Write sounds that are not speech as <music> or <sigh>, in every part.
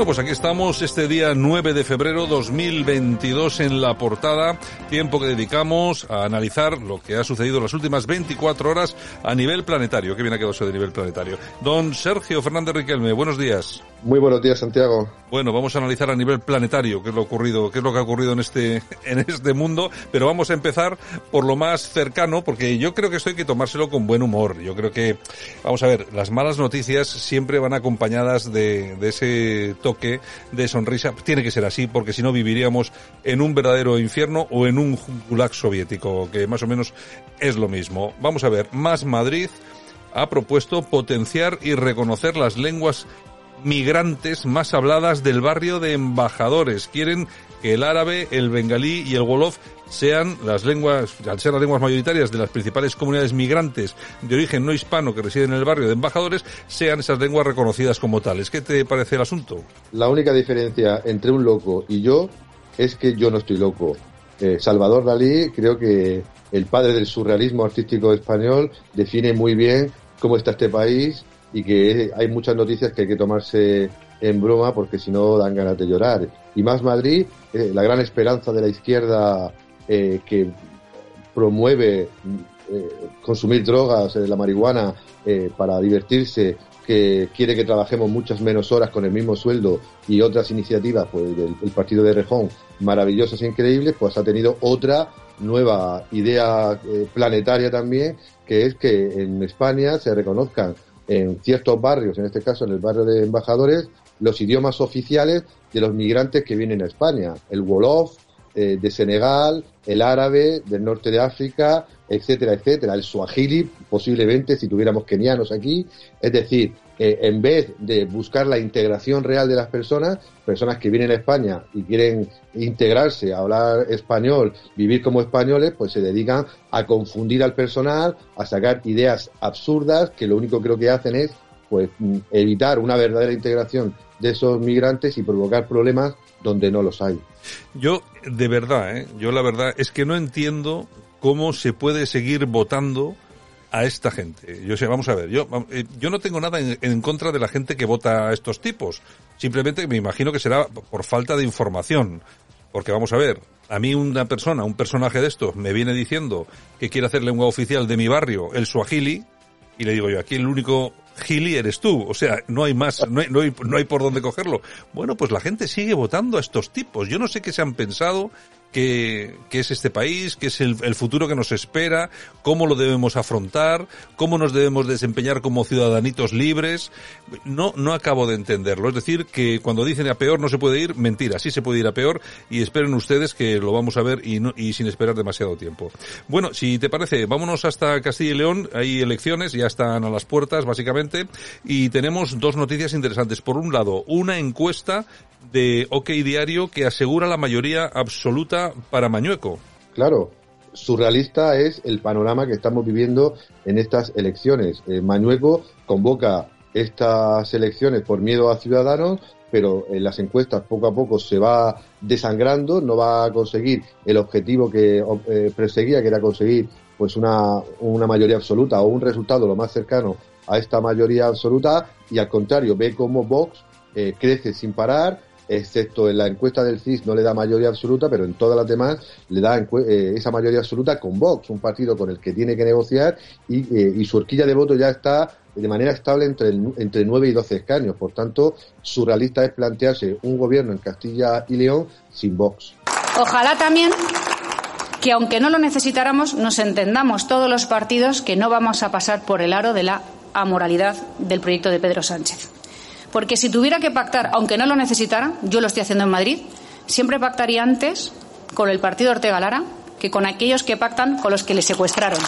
Bueno, pues aquí estamos este día 9 de febrero 2022 en la portada, tiempo que dedicamos a analizar lo que ha sucedido en las últimas 24 horas a nivel planetario. Qué bien ha quedado eso de nivel planetario. Don Sergio Fernández Riquelme, buenos días. Muy buenos días, Santiago. Bueno, vamos a analizar a nivel planetario qué es lo ocurrido, qué es lo que ha ocurrido en este <laughs> en este mundo, pero vamos a empezar por lo más cercano porque yo creo que esto hay que tomárselo con buen humor. Yo creo que vamos a ver, las malas noticias siempre van acompañadas de, de ese toque de sonrisa. Tiene que ser así porque si no viviríamos en un verdadero infierno o en un gulag soviético, que más o menos es lo mismo. Vamos a ver, Más Madrid ha propuesto potenciar y reconocer las lenguas migrantes más habladas del barrio de embajadores. Quieren que el árabe, el bengalí y el wolof sean las lenguas, al ser las lenguas mayoritarias de las principales comunidades migrantes de origen no hispano que residen en el barrio de embajadores, sean esas lenguas reconocidas como tales. ¿Qué te parece el asunto? La única diferencia entre un loco y yo es que yo no estoy loco. Eh, Salvador Dalí, creo que el padre del surrealismo artístico español, define muy bien cómo está este país y que hay muchas noticias que hay que tomarse en broma porque si no dan ganas de llorar. Y más Madrid, eh, la gran esperanza de la izquierda eh, que promueve eh, consumir drogas, la marihuana, para divertirse, que quiere que trabajemos muchas menos horas con el mismo sueldo y otras iniciativas, pues del el partido de Rejón, maravillosas e increíbles, pues ha tenido otra nueva idea planetaria también, que es que en España se reconozcan en ciertos barrios, en este caso en el barrio de embajadores, los idiomas oficiales de los migrantes que vienen a España. El Wolof eh, de Senegal, el árabe del norte de África, etcétera, etcétera. El Swahili, posiblemente, si tuviéramos kenianos aquí. Es decir, eh, en vez de buscar la integración real de las personas, personas que vienen a España y quieren integrarse, hablar español, vivir como españoles, pues se dedican a confundir al personal, a sacar ideas absurdas que lo único creo que hacen es pues mm, evitar una verdadera integración de esos migrantes y provocar problemas donde no los hay. Yo, de verdad, ¿eh? yo la verdad es que no entiendo cómo se puede seguir votando a esta gente. Yo sé, vamos a ver, yo, eh, yo no tengo nada en, contra de la gente que vota a estos tipos. Simplemente me imagino que será por falta de información. Porque vamos a ver, a mí una persona, un personaje de estos, me viene diciendo que quiere hacer lengua oficial de mi barrio, el suajili, y le digo yo, aquí el único gili eres tú. O sea, no hay más, no hay, no hay, no hay por dónde cogerlo. Bueno, pues la gente sigue votando a estos tipos. Yo no sé qué se han pensado qué, es este país, qué es el, futuro que nos espera, cómo lo debemos afrontar, cómo nos debemos desempeñar como ciudadanitos libres. No, no acabo de entenderlo. Es decir, que cuando dicen a peor no se puede ir, mentira, sí se puede ir a peor y esperen ustedes que lo vamos a ver y, no, y sin esperar demasiado tiempo. Bueno, si te parece, vámonos hasta Castilla y León. Hay elecciones, ya están a las puertas, básicamente, y tenemos dos noticias interesantes. Por un lado, una encuesta de OK Diario que asegura la mayoría absoluta para Mañueco. Claro, surrealista es el panorama que estamos viviendo en estas elecciones. Eh, Mañueco convoca estas elecciones por miedo a ciudadanos, pero en las encuestas poco a poco se va desangrando, no va a conseguir el objetivo que eh, perseguía, que era conseguir pues una, una mayoría absoluta o un resultado lo más cercano a esta mayoría absoluta y al contrario ve cómo Vox eh, crece sin parar, excepto en la encuesta del CIS no le da mayoría absoluta, pero en todas las demás le da eh, esa mayoría absoluta con Vox, un partido con el que tiene que negociar y, eh, su horquilla de voto ya está de manera estable entre, entre 9 y 12 escaños. Por tanto, surrealista es plantearse un gobierno en Castilla y León sin Vox. Ojalá también que aunque no lo necesitáramos, nos entendamos todos los partidos que no vamos a pasar por el aro de la amoralidad del proyecto de Pedro Sánchez. Porque si tuviera que pactar, aunque no lo necesitara, yo lo estoy haciendo en Madrid, siempre pactaría antes con el partido Ortega Lara que con aquellos que pactan con los que le secuestraron.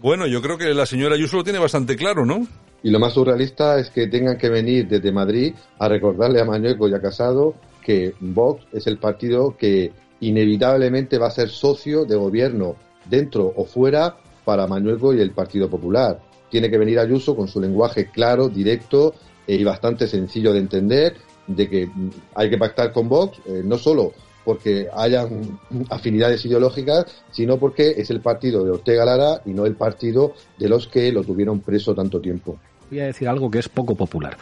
Bueno, yo creo que la señora Ayuso lo tiene bastante claro, ¿no? Y lo más surrealista es que tengan que venir desde Madrid a recordarle a Mañueco y a Casado que Vox es el partido que inevitablemente va a ser socio de gobierno dentro o fuera para Mañueco y el Partido Popular. Tiene que venir Ayuso con su lenguaje claro, directo y bastante sencillo de entender de que hay que pactar con Vox, eh, no solo porque hayan afinidades ideológicas, sino porque es el partido de Ortega Lara y no el partido de los que lo tuvieron preso tanto tiempo. Voy a decir algo que es poco popular.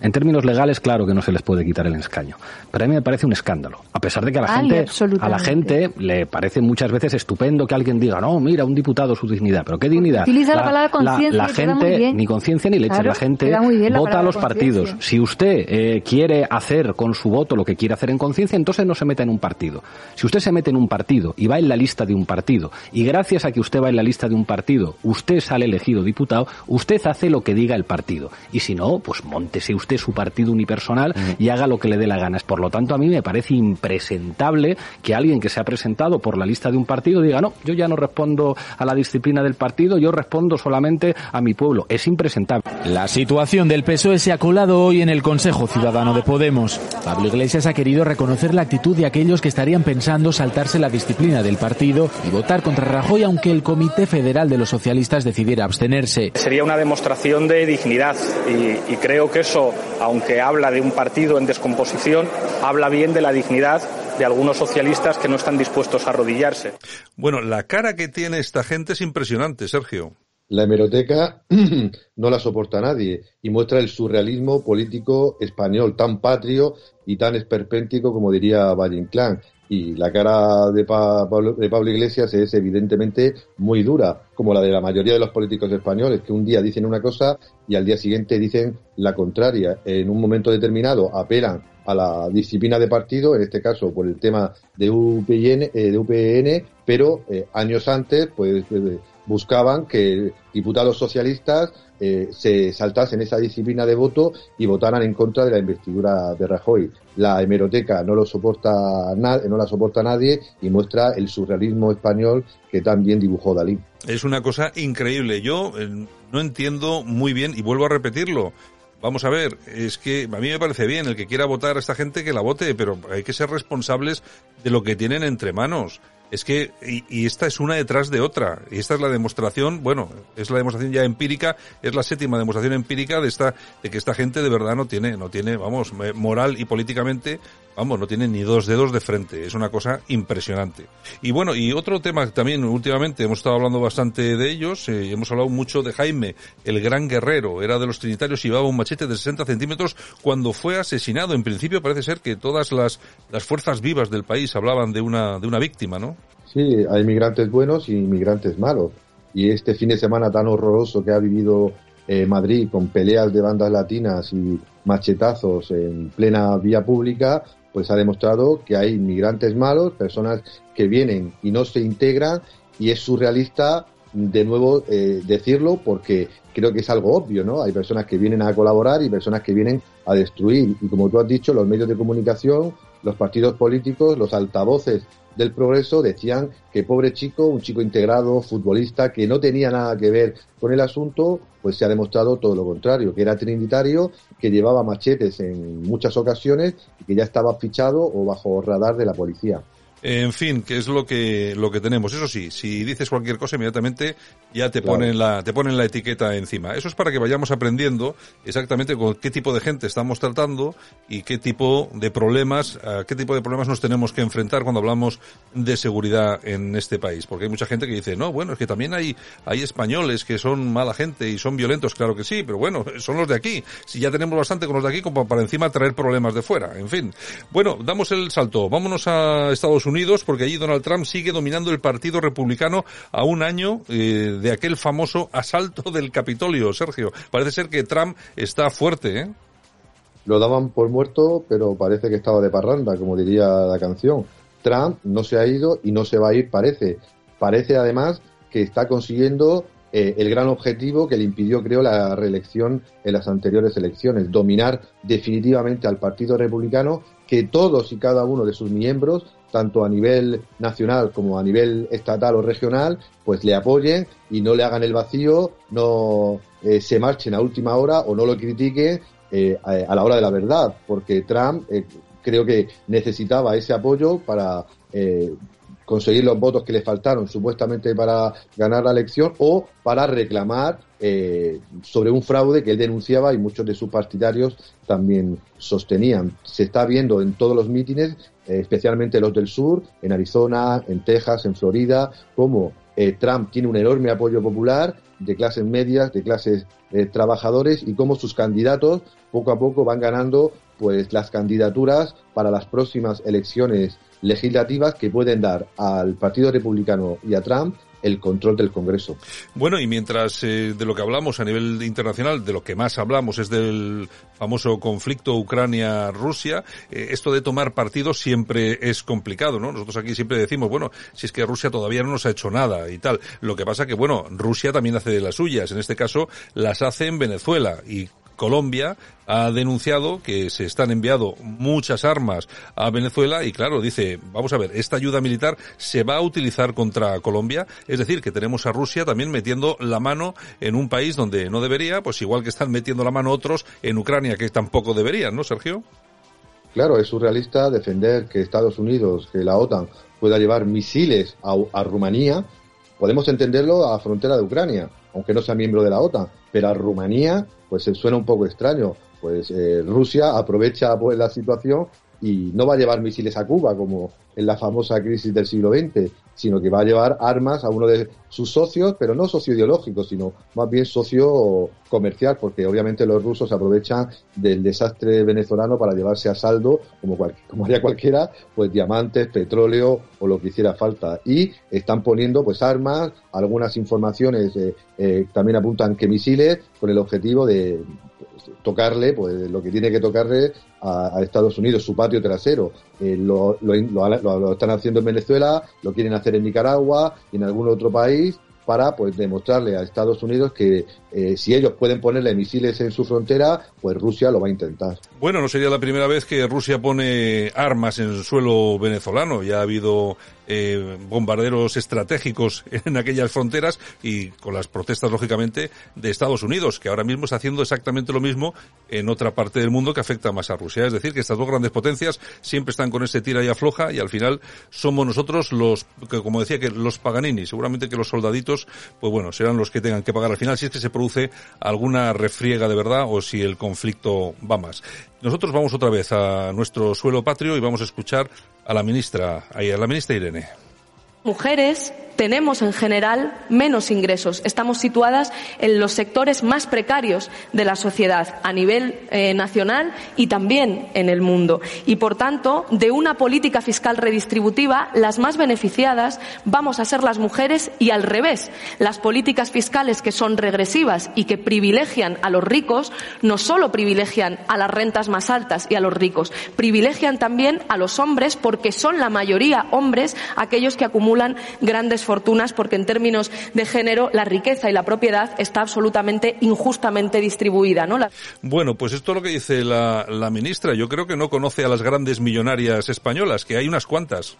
En términos legales, claro que no se les puede quitar el escaño. Pero a mí me parece un escándalo. A pesar de que a la, gente, a la gente le parece muchas veces estupendo que alguien diga, no, mira, un diputado su dignidad. ¿Pero qué dignidad? Utiliza la, palabra conciencia. La, gente, ni conciencia ni leche. la gente vota a los partidos. Si usted eh, quiere hacer con su voto lo que quiere hacer en conciencia, entonces no se meta en un partido. Si usted se mete en un partido y va en la lista de un partido, y gracias a que usted va en la lista de un partido, usted sale elegido diputado, usted hace lo que diga el partido. Y si no, pues montese usted su partido unipersonal y haga lo que le dé la gana. Por lo tanto, a mí me parece impresentable que alguien que se ha presentado por la lista de un partido diga, no, yo ya no respondo a la disciplina del partido, yo respondo solamente a mi pueblo. Es impresentable. La situación del PSOE se ha colado hoy en el Consejo Ciudadano de Podemos. Pablo Iglesias ha querido reconocer la actitud de aquellos que estarían pensando saltarse la disciplina del partido y votar contra Rajoy aunque el Comité Federal de los Socialistas decidiera abstenerse. Sería una demostración de dignidad y, y creo que eso aunque habla de un partido en descomposición, habla bien de la dignidad de algunos socialistas que no están dispuestos a arrodillarse. Bueno, la cara que tiene esta gente es impresionante, Sergio. La hemeroteca <clears throat> no la soporta nadie y muestra el surrealismo político español tan patrio y tan esperpéntico como diría Valle Inclán y la cara de, Pablo, Iglesias es evidentemente muy dura, como la de la mayoría de los políticos españoles, que un día dicen una cosa y al día siguiente dicen la contraria. En un momento determinado apelan a la disciplina de partido, en este caso por el tema de UPN, eh, de UPN pero eh, años antes pues eh, buscaban que diputados socialistas eh, se saltasen esa disciplina de voto y votaran en contra de la investidura de Rajoy. La hemeroteca no lo soporta no la soporta nadie y muestra el surrealismo español que también dibujó Dalí. Es una cosa increíble. Yo no entiendo muy bien y vuelvo a repetirlo. Vamos a ver, es que a mí me parece bien el que quiera votar a esta gente que la vote, pero hay que ser responsables de lo que tienen entre manos. Es que, y, esta es una detrás de otra. Y esta es la demostración, bueno, es la demostración ya empírica, es la séptima demostración empírica de esta, de que esta gente de verdad no tiene, no tiene, vamos, moral y políticamente vamos, no tiene ni dos dedos de frente. Es una cosa impresionante. Y bueno, y otro tema también últimamente hemos estado hablando bastante de ellos. Eh, hemos hablado mucho de Jaime, el gran guerrero. Era de los trinitarios y llevaba un machete de 60 centímetros cuando fue asesinado. En principio parece ser que todas las, las fuerzas vivas del país hablaban de una, de una víctima, ¿no? Sí, hay migrantes buenos y migrantes malos. Y este fin de semana tan horroroso que ha vivido eh, Madrid con peleas de bandas latinas y machetazos en plena vía pública, pues ha demostrado que hay inmigrantes malos, personas que vienen y no se integran y es surrealista de nuevo eh, decirlo porque creo que es algo obvio, ¿no? Hay personas que vienen a colaborar y personas que vienen a destruir. Y como tú has dicho, los medios de comunicación, los partidos políticos, los altavoces del progreso decían que pobre chico, un chico integrado, futbolista, que no tenía nada que ver con el asunto, pues se ha demostrado todo lo contrario, que era trinitario, que llevaba machetes en muchas ocasiones y que ya estaba fichado o bajo radar de la policía. En fin, que es lo que, lo que tenemos. Eso sí, si dices cualquier cosa, inmediatamente ya te ponen la, te ponen la etiqueta encima. Eso es para que vayamos aprendiendo exactamente con qué tipo de gente estamos tratando y qué tipo de problemas, a qué tipo de problemas nos tenemos que enfrentar cuando hablamos de seguridad en este país. Porque hay mucha gente que dice, no, bueno, es que también hay, hay españoles que son mala gente y son violentos, claro que sí, pero bueno, <laughs> son los de aquí. Si ya tenemos bastante con los de aquí como para encima traer problemas de fuera. En fin. Bueno, damos el salto. Vámonos a Estados Unidos porque allí Donald Trump sigue dominando el Partido Republicano a un año eh, de aquel famoso asalto <laughs> del Capitolio, Sergio. Parece ser que Trump está fuerte, ¿eh? Lo daban por muerto, pero parece que estaba de parranda, como diría la canción. Trump no se ha ido y no se va a ir, parece. Parece además que está consiguiendo eh, el gran objetivo que le impidió, creo, la reelección en las anteriores elecciones, dominar definitivamente al Partido Republicano, que todos y cada uno de sus miembros, tanto a nivel nacional como a nivel estatal o regional, pues le apoyen y no le hagan el vacío, no eh, se marchen a última hora o no lo critiquen eh, a, la hora de la verdad, porque Trump creo que necesitaba ese apoyo para conseguir los votos que le faltaron supuestamente para ganar la elección o para reclamar eh, sobre un fraude que él denunciaba y muchos de sus partidarios también sostenían. Se está viendo en todos los mítines, eh, especialmente los del sur, en Arizona, en Texas, en Florida, cómo eh, Trump tiene un enorme apoyo popular de clases medias, de clases trabajadores y cómo sus candidatos poco a poco van ganando pues las candidaturas para las próximas elecciones legislativas que pueden dar al Partido Republicano y a Trump el control del Congreso. Bueno, y mientras eh, de lo que hablamos a nivel internacional, de lo que más hablamos es del famoso conflicto Ucrania-Rusia, eh, esto de tomar partido siempre es complicado, ¿no? Nosotros aquí siempre decimos, bueno, si es que Rusia todavía no nos ha hecho nada y tal. Lo que pasa que, bueno, Rusia también hace de las suyas. En este caso, las hace en Venezuela y Colombia ha denunciado que se están enviando muchas armas a Venezuela y claro, dice, vamos a ver, esta ayuda militar se va a utilizar contra Colombia, es decir, que tenemos a Rusia también metiendo la mano en un país donde no debería, pues igual que están metiendo la mano otros en Ucrania que tampoco deberían, ¿no, Sergio? Claro, es surrealista defender que Estados Unidos, que la OTAN pueda llevar misiles a, a Rumanía. Podemos entenderlo a la frontera de Ucrania, aunque no sea miembro de la OTAN, pero a Rumanía pues suena un poco extraño. Pues eh, Rusia aprovecha pues la situación y no va a llevar misiles a Cuba como en la famosa crisis del siglo XX, sino que va a llevar armas a uno de sus socios, pero no socio ideológico, sino más bien socio comercial, porque obviamente los rusos aprovechan del desastre venezolano para llevarse a saldo, como, como haría cualquiera, pues diamantes, petróleo o lo que hiciera falta. Y están poniendo pues armas, algunas informaciones eh, eh, también apuntan que misiles, con el objetivo de, tocarle pues lo que tiene que tocarle a, Estados Unidos, su patio trasero. Eh, lo, lo, están haciendo en Venezuela, lo quieren hacer en Nicaragua y en algún otro país para pues demostrarle a Estados Unidos que eh, si ellos pueden ponerle misiles en su frontera, pues Rusia lo va a intentar. Bueno, no sería la primera vez que Rusia pone armas en suelo venezolano. Ya ha habido eh, bombarderos estratégicos <laughs> en aquellas fronteras y con las protestas, lógicamente, de Estados Unidos, que ahora mismo está haciendo exactamente lo mismo en otra parte del mundo que afecta más a Rusia. Es decir, que estas dos grandes potencias siempre están con ese tira y afloja y al final somos nosotros los, que, como decía, que los Paganini. Seguramente que los soldaditos, pues bueno, serán los que tengan que pagar al final si es que se produce alguna refriega de verdad o si el conflicto va más. Nosotros vamos otra vez a nuestro suelo patrio y vamos a escuchar a la ministra, a la ministra Irene. Mujeres tenemos en general menos ingresos. Estamos situadas en los sectores más precarios de la sociedad a nivel eh, nacional y también en el mundo. Y, por tanto, de una política fiscal redistributiva, las más beneficiadas vamos a ser las mujeres y al revés. Las políticas fiscales que son regresivas y que privilegian a los ricos no solo privilegian a las rentas más altas y a los ricos, privilegian también a los hombres porque son la mayoría hombres aquellos que acumulan grandes fortunas porque en términos de género la riqueza y la propiedad está absolutamente injustamente distribuida. ¿no? Bueno, pues esto es lo que dice la, la ministra. Yo creo que no conoce a las grandes millonarias españolas, que hay unas cuantas.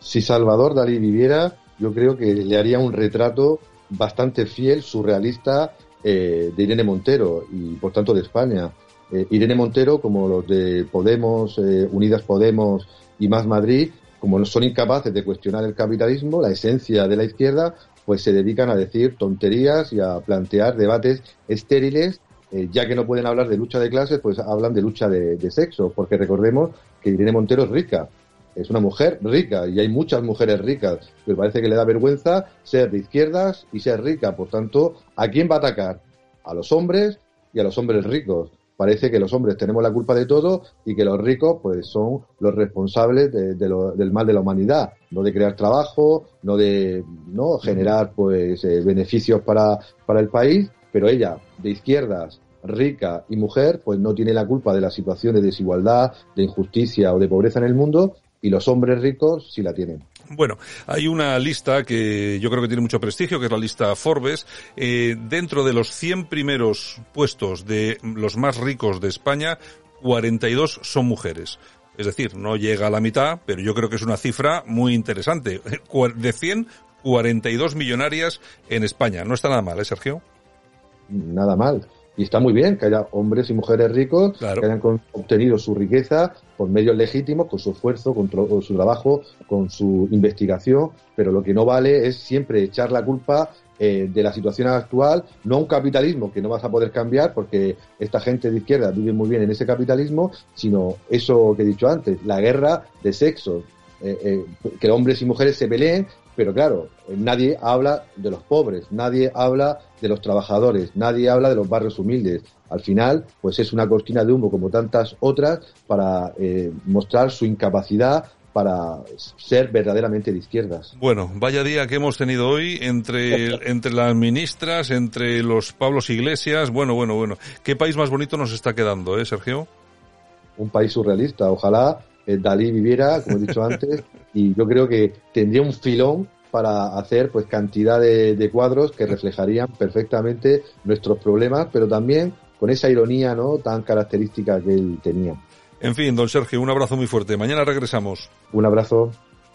Si Salvador Dalí viviera, yo creo que le haría un retrato bastante fiel, surrealista, eh, de Irene Montero y por tanto de España. Eh, Irene Montero, como los de Podemos, eh, Unidas Podemos y Más Madrid, como son incapaces de cuestionar el capitalismo, la esencia de la izquierda, pues se dedican a decir tonterías y a plantear debates estériles, eh, ya que no pueden hablar de lucha de clases, pues hablan de lucha de, sexo, porque recordemos que Irene Montero es rica, es una mujer rica y hay muchas mujeres ricas, pero parece que le da vergüenza ser de izquierdas y ser rica. Por tanto, ¿a quién va a atacar? A los hombres y a los hombres ricos parece que los hombres tenemos la culpa de todo y que los ricos pues son los responsables de, del mal de la humanidad, no de crear trabajo, no de no generar pues eh, beneficios para, para el país, pero ella de izquierdas rica y mujer, pues no tiene la culpa de la situación de desigualdad, de injusticia o de pobreza en el mundo y los hombres ricos sí la tienen. Bueno, hay una lista que yo creo que tiene mucho prestigio, que es la lista Forbes. Eh, dentro de los 100 primeros puestos de los más ricos de España, 42 son mujeres. Es decir, no llega a la mitad, pero yo creo que es una cifra muy interesante. <laughs> De 100, 42 millonarias en España. No está nada mal, ¿eh, Sergio? Nada mal. Y está muy bien que haya hombres y mujeres ricos que hayan obtenido su riqueza por medios legítimos, con su esfuerzo, con, su trabajo, con su investigación, pero lo que no vale es siempre echar la culpa eh, de la situación actual, no a un capitalismo que no vas a poder cambiar porque esta gente de izquierda vive muy bien en ese capitalismo, sino eso que he dicho antes, la guerra de sexo, eh, eh, que hombres y mujeres se peleen pero claro, nadie habla de los pobres, nadie habla de los trabajadores, nadie habla de los barrios humildes. Al final, pues es una cortina de humo como tantas otras para eh, mostrar su incapacidad para ser verdaderamente de izquierdas. Bueno, vaya día que hemos tenido hoy entre, <laughs> entre las ministras, entre los Pablos Iglesias. Bueno, bueno, bueno. ¿Qué país más bonito nos está quedando, eh, Sergio? Un país surrealista. Ojalá Dalí viviera, como he dicho antes, y yo creo que tendría un filón para hacer pues cantidad de, cuadros que reflejarían perfectamente nuestros problemas, pero también con esa ironía no tan característica que él tenía. En fin, don Sergio, un abrazo muy fuerte. Mañana regresamos. Un abrazo.